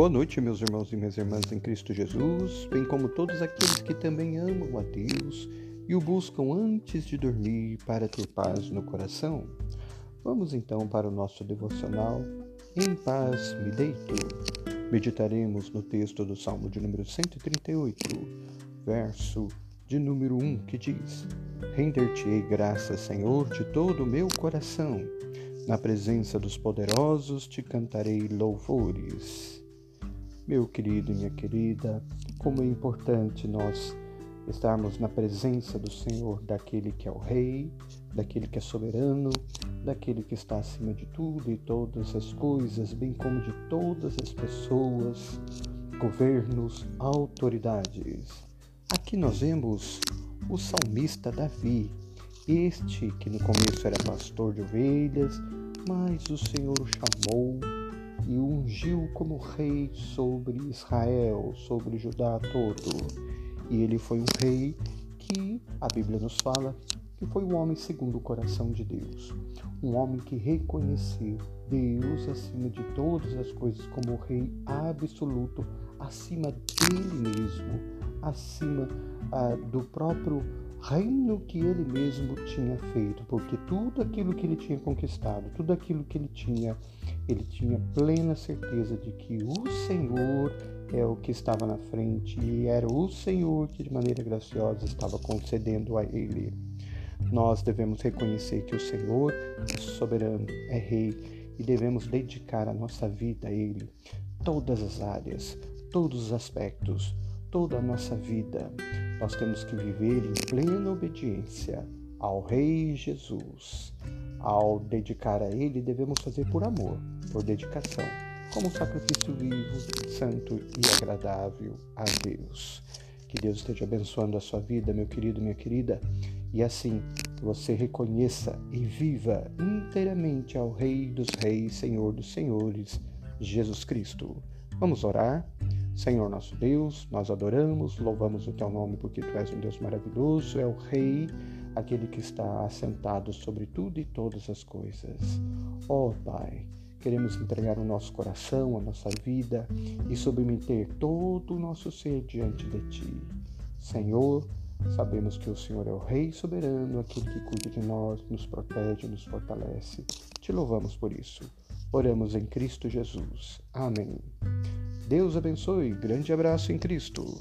Boa noite, meus irmãos e minhas irmãs em Cristo Jesus, bem como todos aqueles que também amam a Deus e o buscam antes de dormir para ter paz no coração. Vamos então para o nosso devocional Em Paz Me Deito. Meditaremos no texto do Salmo de número 138, verso de número 1, que diz: Render-te-ei graças, Senhor, de todo o meu coração. Na presença dos poderosos te cantarei louvores. Meu querido e minha querida, como é importante nós estarmos na presença do Senhor, daquele que é o Rei, daquele que é soberano, daquele que está acima de tudo e todas as coisas, bem como de todas as pessoas, governos, autoridades. Aqui nós vemos o salmista Davi, este que no começo era pastor de ovelhas, mas o Senhor o chamou e o ungiu como rei sobre Israel, sobre Judá todo. E ele foi um rei que a Bíblia nos fala que foi um homem segundo o coração de Deus, um homem que reconheceu Deus acima de todas as coisas como rei absoluto, acima dele mesmo, acima ah, do próprio reino que ele mesmo tinha feito, porque tudo aquilo que ele tinha conquistado, tudo aquilo que ele tinha, ele tinha plena certeza de que o Senhor é o que estava na frente e era o Senhor que de maneira graciosa estava concedendo a ele. Nós devemos reconhecer que o Senhor é soberano, é rei e devemos dedicar a nossa vida a ele, todas as áreas, todos os aspectos, toda a nossa vida nós temos que viver em plena obediência ao Rei Jesus. Ao dedicar a Ele, devemos fazer por amor, por dedicação, como um sacrifício vivo, santo e agradável a Deus. Que Deus esteja abençoando a sua vida, meu querido, minha querida, e assim você reconheça e viva inteiramente ao Rei dos Reis, Senhor dos Senhores, Jesus Cristo. Vamos orar? Senhor nosso Deus, nós adoramos, louvamos o teu nome porque tu és um Deus maravilhoso, é o Rei, aquele que está assentado sobre tudo e todas as coisas. Ó oh, Pai, queremos entregar o nosso coração, a nossa vida e submeter todo o nosso ser diante de ti. Senhor, sabemos que o Senhor é o Rei soberano, aquele que cuida de nós, nos protege, nos fortalece. Te louvamos por isso. Oramos em Cristo Jesus. Amém. Deus abençoe. Grande abraço em Cristo.